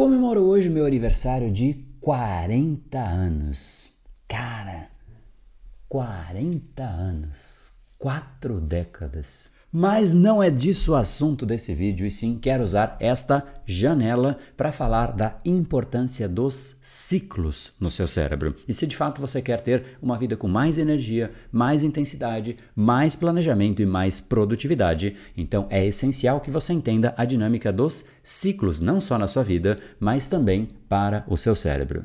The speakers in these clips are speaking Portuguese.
Comemoro hoje meu aniversário de 40 anos. Cara, 40 anos, quatro décadas. Mas não é disso o assunto desse vídeo, e sim quero usar esta janela para falar da importância dos ciclos no seu cérebro. E se de fato você quer ter uma vida com mais energia, mais intensidade, mais planejamento e mais produtividade, então é essencial que você entenda a dinâmica dos ciclos, não só na sua vida, mas também para o seu cérebro.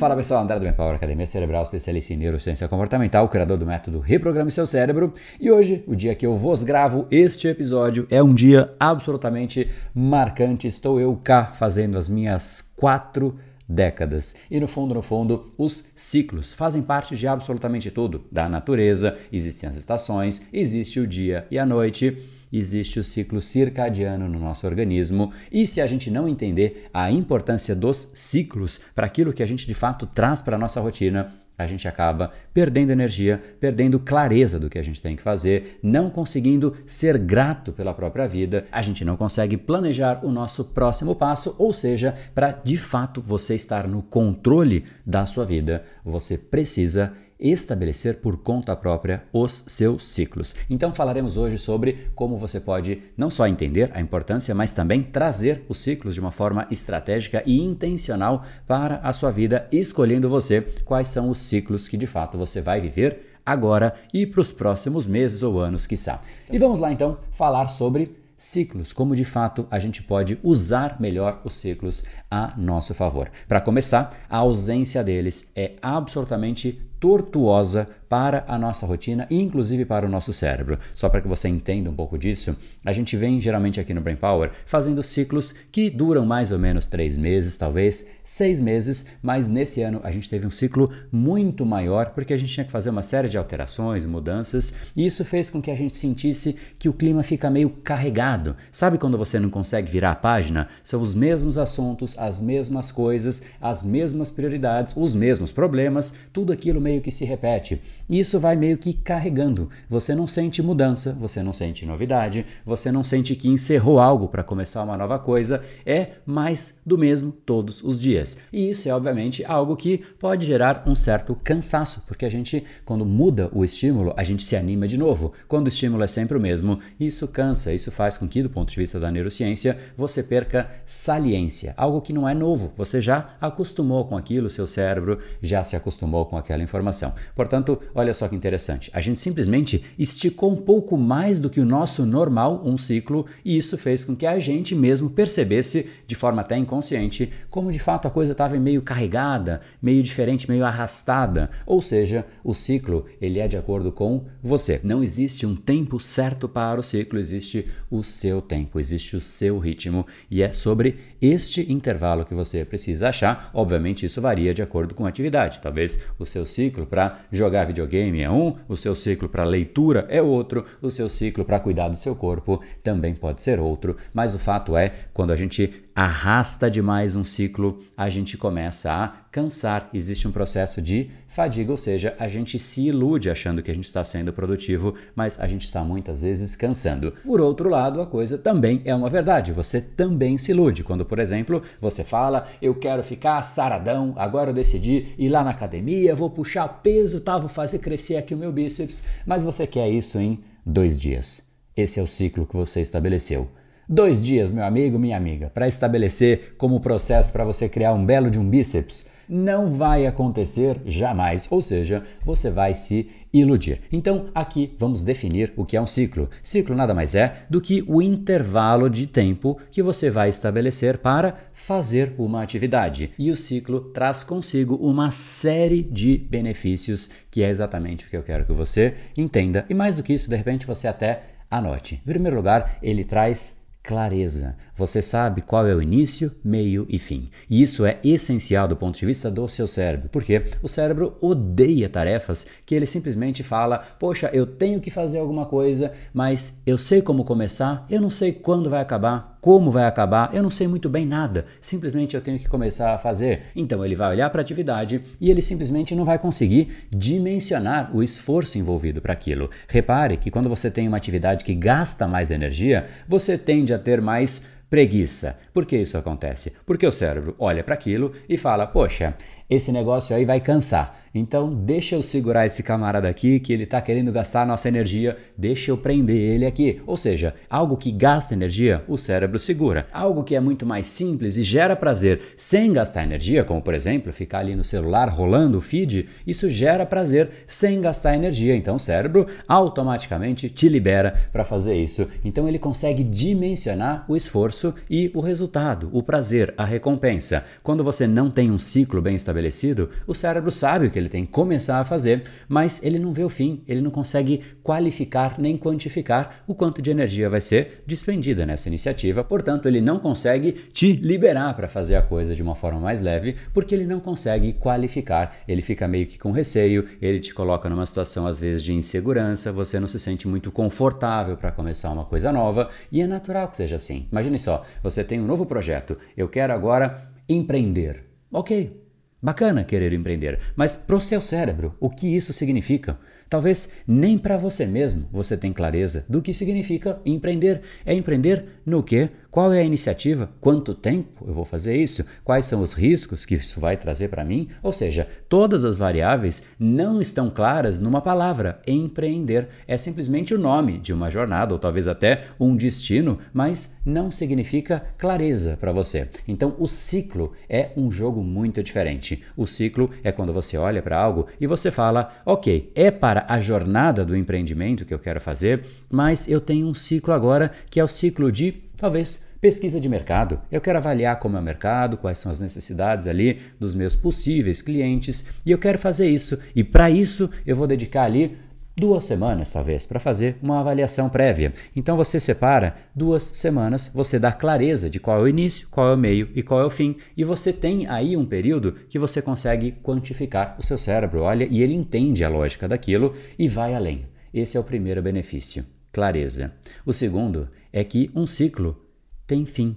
Fala pessoal, André do Empower Academia Cerebral, especialista em neurociência comportamental, criador do método Reprograme Seu Cérebro. E hoje, o dia que eu vos gravo este episódio, é um dia absolutamente marcante. Estou eu cá fazendo as minhas quatro décadas. E no fundo, no fundo, os ciclos fazem parte de absolutamente tudo. Da natureza, existem as estações, existe o dia e a noite existe o ciclo circadiano no nosso organismo, e se a gente não entender a importância dos ciclos para aquilo que a gente de fato traz para a nossa rotina, a gente acaba perdendo energia, perdendo clareza do que a gente tem que fazer, não conseguindo ser grato pela própria vida, a gente não consegue planejar o nosso próximo passo, ou seja, para de fato você estar no controle da sua vida, você precisa estabelecer por conta própria os seus ciclos. Então falaremos hoje sobre como você pode não só entender a importância, mas também trazer os ciclos de uma forma estratégica e intencional para a sua vida, escolhendo você quais são os ciclos que de fato você vai viver agora e para os próximos meses ou anos, quiçá. E vamos lá então falar sobre ciclos, como de fato a gente pode usar melhor os ciclos a nosso favor. Para começar, a ausência deles é absolutamente tortuosa para a nossa rotina e inclusive para o nosso cérebro. Só para que você entenda um pouco disso, a gente vem geralmente aqui no Brain Power fazendo ciclos que duram mais ou menos três meses, talvez seis meses, mas nesse ano a gente teve um ciclo muito maior porque a gente tinha que fazer uma série de alterações, mudanças e isso fez com que a gente sentisse que o clima fica meio carregado. Sabe quando você não consegue virar a página? São os mesmos assuntos, as mesmas coisas, as mesmas prioridades, os mesmos problemas, tudo aquilo meio meio que se repete. Isso vai meio que carregando. Você não sente mudança, você não sente novidade, você não sente que encerrou algo para começar uma nova coisa. É mais do mesmo todos os dias. E isso é, obviamente, algo que pode gerar um certo cansaço, porque a gente, quando muda o estímulo, a gente se anima de novo. Quando o estímulo é sempre o mesmo, isso cansa, isso faz com que, do ponto de vista da neurociência, você perca saliência, algo que não é novo. Você já acostumou com aquilo, seu cérebro já se acostumou com aquela informação informação. Portanto, olha só que interessante. A gente simplesmente esticou um pouco mais do que o nosso normal, um ciclo, e isso fez com que a gente mesmo percebesse, de forma até inconsciente, como de fato a coisa estava meio carregada, meio diferente, meio arrastada. Ou seja, o ciclo ele é de acordo com você. Não existe um tempo certo para o ciclo, existe o seu tempo, existe o seu ritmo, e é sobre este intervalo que você precisa achar. Obviamente, isso varia de acordo com a atividade. Talvez o seu ciclo ciclo para jogar videogame é um, o seu ciclo para leitura é outro, o seu ciclo para cuidar do seu corpo também pode ser outro, mas o fato é, quando a gente arrasta demais um ciclo, a gente começa a cansar. Existe um processo de fadiga, ou seja, a gente se ilude achando que a gente está sendo produtivo, mas a gente está muitas vezes cansando. Por outro lado, a coisa também é uma verdade. Você também se ilude quando, por exemplo, você fala: "Eu quero ficar saradão, agora eu decidi ir lá na academia, vou puxar peso, tá, vou fazer crescer aqui o meu bíceps", mas você quer isso em dois dias. Esse é o ciclo que você estabeleceu. Dois dias, meu amigo, minha amiga, para estabelecer como processo para você criar um belo de um bíceps. Não vai acontecer jamais, ou seja, você vai se iludir. Então, aqui vamos definir o que é um ciclo. Ciclo nada mais é do que o intervalo de tempo que você vai estabelecer para fazer uma atividade. E o ciclo traz consigo uma série de benefícios, que é exatamente o que eu quero que você entenda. E mais do que isso, de repente você até anote. Em primeiro lugar, ele traz clareza. Você sabe qual é o início, meio e fim. E isso é essencial do ponto de vista do seu cérebro, porque o cérebro odeia tarefas que ele simplesmente fala: "Poxa, eu tenho que fazer alguma coisa, mas eu sei como começar, eu não sei quando vai acabar". Como vai acabar, eu não sei muito bem nada, simplesmente eu tenho que começar a fazer. Então ele vai olhar para a atividade e ele simplesmente não vai conseguir dimensionar o esforço envolvido para aquilo. Repare que quando você tem uma atividade que gasta mais energia, você tende a ter mais preguiça. Por que isso acontece? Porque o cérebro olha para aquilo e fala: Poxa, esse negócio aí vai cansar. Então, deixa eu segurar esse camarada aqui que ele está querendo gastar nossa energia, deixa eu prender ele aqui. Ou seja, algo que gasta energia, o cérebro segura. Algo que é muito mais simples e gera prazer sem gastar energia, como por exemplo, ficar ali no celular rolando o feed, isso gera prazer sem gastar energia. Então, o cérebro automaticamente te libera para fazer isso. Então, ele consegue dimensionar o esforço e o resultado, o prazer, a recompensa. Quando você não tem um ciclo bem estabelecido, estabelecido, o cérebro sabe o que ele tem que começar a fazer, mas ele não vê o fim, ele não consegue qualificar nem quantificar o quanto de energia vai ser despendida nessa iniciativa, portanto, ele não consegue te liberar para fazer a coisa de uma forma mais leve, porque ele não consegue qualificar, ele fica meio que com receio, ele te coloca numa situação às vezes de insegurança, você não se sente muito confortável para começar uma coisa nova, e é natural que seja assim. Imagine só, você tem um novo projeto, eu quero agora empreender. Ok, Bacana querer empreender, mas para o seu cérebro, o que isso significa? Talvez nem para você mesmo você tenha clareza do que significa empreender. É empreender no quê? Qual é a iniciativa? Quanto tempo eu vou fazer isso? Quais são os riscos que isso vai trazer para mim? Ou seja, todas as variáveis não estão claras numa palavra. Empreender é simplesmente o nome de uma jornada ou talvez até um destino, mas não significa clareza para você. Então, o ciclo é um jogo muito diferente. O ciclo é quando você olha para algo e você fala: "OK, é para a jornada do empreendimento que eu quero fazer, mas eu tenho um ciclo agora que é o ciclo de Talvez pesquisa de mercado. Eu quero avaliar como é o mercado, quais são as necessidades ali dos meus possíveis clientes e eu quero fazer isso. E para isso eu vou dedicar ali duas semanas, talvez, para fazer uma avaliação prévia. Então você separa duas semanas, você dá clareza de qual é o início, qual é o meio e qual é o fim, e você tem aí um período que você consegue quantificar o seu cérebro, olha, e ele entende a lógica daquilo e vai além. Esse é o primeiro benefício clareza. O segundo é que um ciclo tem fim.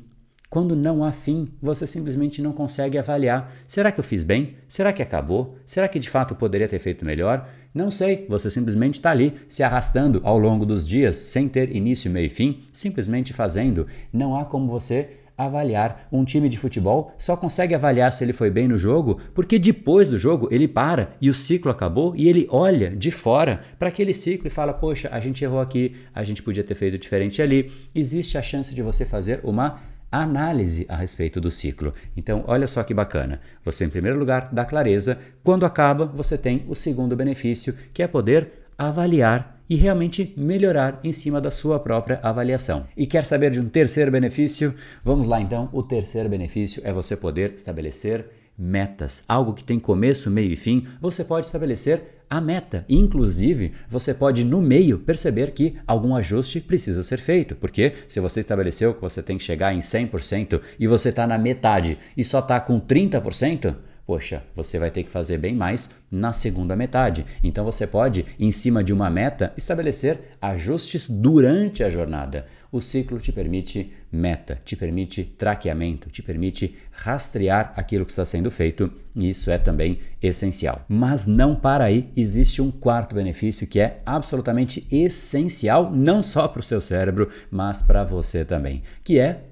Quando não há fim, você simplesmente não consegue avaliar: será que eu fiz bem? Será que acabou? Será que de fato poderia ter feito melhor? Não sei, você simplesmente está ali se arrastando ao longo dos dias sem ter início, meio e fim, simplesmente fazendo. Não há como você avaliar. Um time de futebol só consegue avaliar se ele foi bem no jogo porque depois do jogo ele para e o ciclo acabou e ele olha de fora para aquele ciclo e fala: Poxa, a gente errou aqui, a gente podia ter feito diferente ali. Existe a chance de você fazer uma análise a respeito do ciclo. Então, olha só que bacana. Você, em primeiro lugar, dá clareza. Quando acaba, você tem o segundo benefício, que é poder avaliar e realmente melhorar em cima da sua própria avaliação. E quer saber de um terceiro benefício? Vamos lá então. O terceiro benefício é você poder estabelecer metas, algo que tem começo, meio e fim. Você pode estabelecer a meta. Inclusive, você pode no meio perceber que algum ajuste precisa ser feito, porque se você estabeleceu que você tem que chegar em 100% e você está na metade e só está com 30%, poxa, você vai ter que fazer bem mais na segunda metade. Então você pode, em cima de uma meta, estabelecer ajustes durante a jornada. O ciclo te permite meta, te permite traqueamento, te permite rastrear aquilo que está sendo feito, e isso é também essencial. Mas não para aí, existe um quarto benefício que é absolutamente essencial, não só para o seu cérebro, mas para você também, que é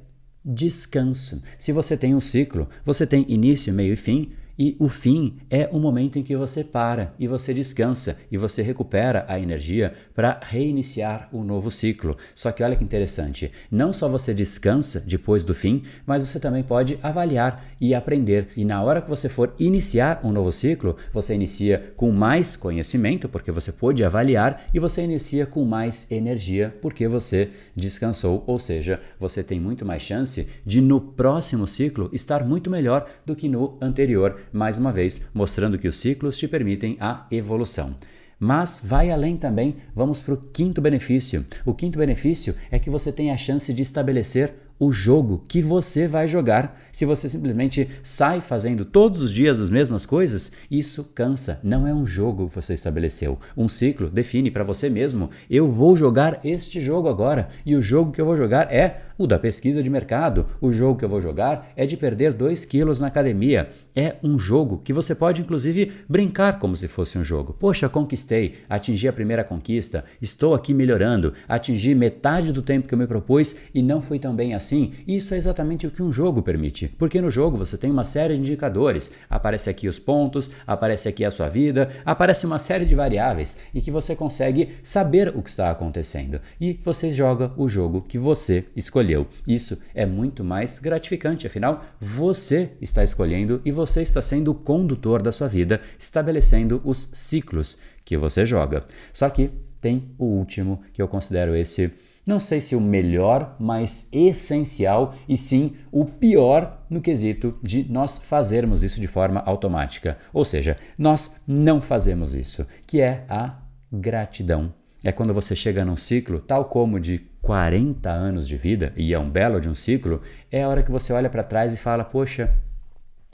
descanso. Se você tem um ciclo, você tem início, meio e fim, e o fim é o momento em que você para e você descansa e você recupera a energia para reiniciar um novo ciclo. Só que olha que interessante, não só você descansa depois do fim, mas você também pode avaliar e aprender. E na hora que você for iniciar um novo ciclo, você inicia com mais conhecimento, porque você pôde avaliar, e você inicia com mais energia, porque você descansou. Ou seja, você tem muito mais chance de no próximo ciclo estar muito melhor do que no anterior mais uma vez mostrando que os ciclos te permitem a evolução. Mas vai além também, vamos para o quinto benefício. O quinto benefício é que você tem a chance de estabelecer o jogo que você vai jogar. Se você simplesmente sai fazendo todos os dias as mesmas coisas, isso cansa. Não é um jogo que você estabeleceu. Um ciclo define para você mesmo: eu vou jogar este jogo agora. E o jogo que eu vou jogar é o da pesquisa de mercado. O jogo que eu vou jogar é de perder 2 quilos na academia. É um jogo que você pode, inclusive, brincar como se fosse um jogo. Poxa, conquistei, atingi a primeira conquista, estou aqui melhorando, atingi metade do tempo que eu me propus e não foi tão bem assim. Isso é exatamente o que um jogo permite. Porque no jogo você tem uma série de indicadores. Aparece aqui os pontos, aparece aqui a sua vida, aparece uma série de variáveis e que você consegue saber o que está acontecendo. E você joga o jogo que você escolheu. Isso é muito mais gratificante, afinal, você está escolhendo e você está sendo o condutor da sua vida, estabelecendo os ciclos que você joga. Só que tem o último, que eu considero esse não sei se o melhor, mas essencial e sim o pior no quesito de nós fazermos isso de forma automática. Ou seja, nós não fazemos isso, que é a gratidão. É quando você chega num ciclo, tal como de 40 anos de vida, e é um belo de um ciclo, é a hora que você olha para trás e fala: Poxa,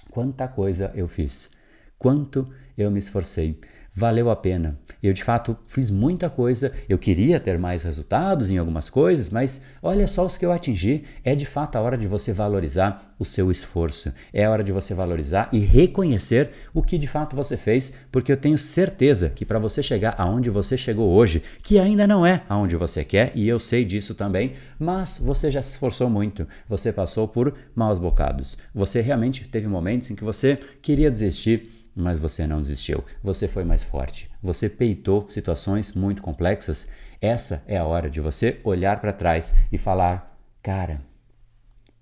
quanta coisa eu fiz, quanto eu me esforcei, valeu a pena. Eu de fato fiz muita coisa, eu queria ter mais resultados em algumas coisas, mas olha só os que eu atingi. É de fato a hora de você valorizar o seu esforço, é a hora de você valorizar e reconhecer o que de fato você fez, porque eu tenho certeza que para você chegar aonde você chegou hoje, que ainda não é aonde você quer, e eu sei disso também, mas você já se esforçou muito, você passou por maus bocados, você realmente teve momentos em que você queria desistir mas você não desistiu. Você foi mais forte. Você peitou situações muito complexas. Essa é a hora de você olhar para trás e falar: cara,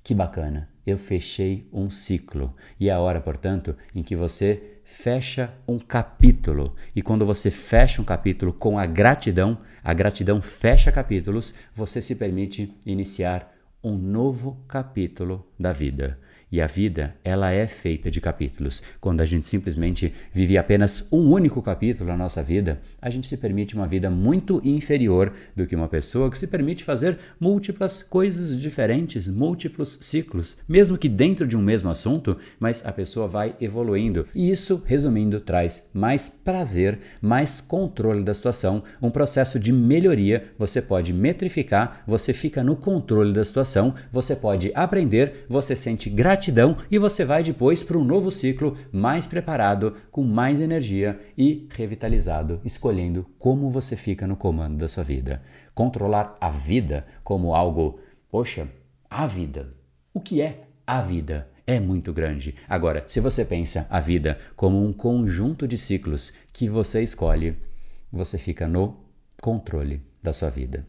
que bacana, eu fechei um ciclo. E é a hora, portanto, em que você fecha um capítulo. E quando você fecha um capítulo com a gratidão, a gratidão fecha capítulos, você se permite iniciar um novo capítulo da vida. E a vida, ela é feita de capítulos. Quando a gente simplesmente vive apenas um único capítulo na nossa vida, a gente se permite uma vida muito inferior do que uma pessoa que se permite fazer múltiplas coisas diferentes, múltiplos ciclos, mesmo que dentro de um mesmo assunto, mas a pessoa vai evoluindo. E isso, resumindo, traz mais prazer, mais controle da situação, um processo de melhoria. Você pode metrificar, você fica no controle da situação, você pode aprender, você sente gratidão gratidão e você vai depois para um novo ciclo mais preparado, com mais energia e revitalizado, escolhendo como você fica no comando da sua vida. Controlar a vida como algo, poxa, a vida. O que é a vida? é muito grande. Agora, se você pensa a vida como um conjunto de ciclos que você escolhe, você fica no controle da sua vida.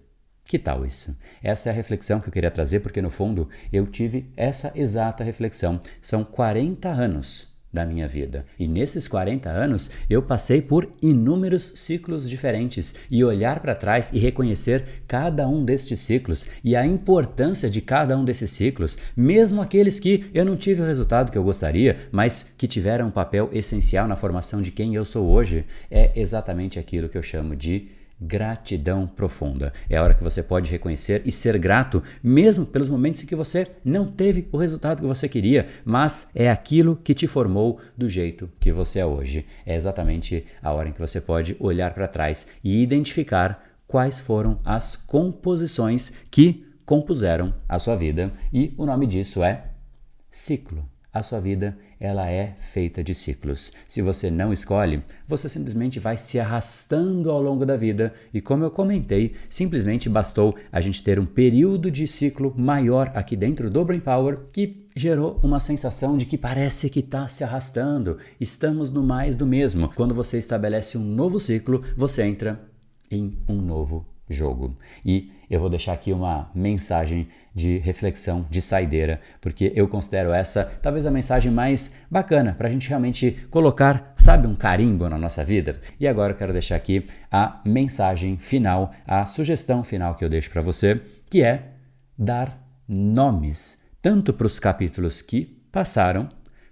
Que tal isso? Essa é a reflexão que eu queria trazer, porque no fundo eu tive essa exata reflexão. São 40 anos da minha vida. E nesses 40 anos eu passei por inúmeros ciclos diferentes e olhar para trás e reconhecer cada um destes ciclos e a importância de cada um desses ciclos, mesmo aqueles que eu não tive o resultado que eu gostaria, mas que tiveram um papel essencial na formação de quem eu sou hoje, é exatamente aquilo que eu chamo de gratidão profunda. É a hora que você pode reconhecer e ser grato, mesmo pelos momentos em que você não teve o resultado que você queria, mas é aquilo que te formou do jeito que você é hoje. É exatamente a hora em que você pode olhar para trás e identificar quais foram as composições que compuseram a sua vida, e o nome disso é ciclo. A sua vida, ela é feita de ciclos. Se você não escolhe, você simplesmente vai se arrastando ao longo da vida e como eu comentei, simplesmente bastou a gente ter um período de ciclo maior aqui dentro do Brain Power que gerou uma sensação de que parece que está se arrastando. Estamos no mais do mesmo. Quando você estabelece um novo ciclo, você entra em um novo jogo. E eu vou deixar aqui uma mensagem de reflexão, de saideira, porque eu considero essa talvez a mensagem mais bacana para a gente realmente colocar, sabe, um carimbo na nossa vida. E agora eu quero deixar aqui a mensagem final, a sugestão final que eu deixo para você, que é dar nomes tanto para os capítulos que passaram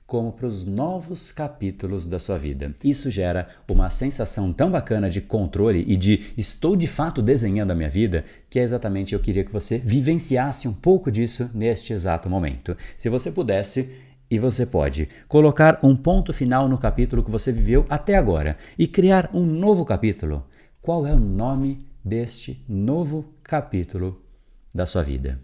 como para os novos capítulos da sua vida. Isso gera uma sensação tão bacana de controle e de estou de fato desenhando a minha vida, que é exatamente eu queria que você vivenciasse um pouco disso neste exato momento. Se você pudesse, e você pode colocar um ponto final no capítulo que você viveu até agora e criar um novo capítulo. Qual é o nome deste novo capítulo da sua vida?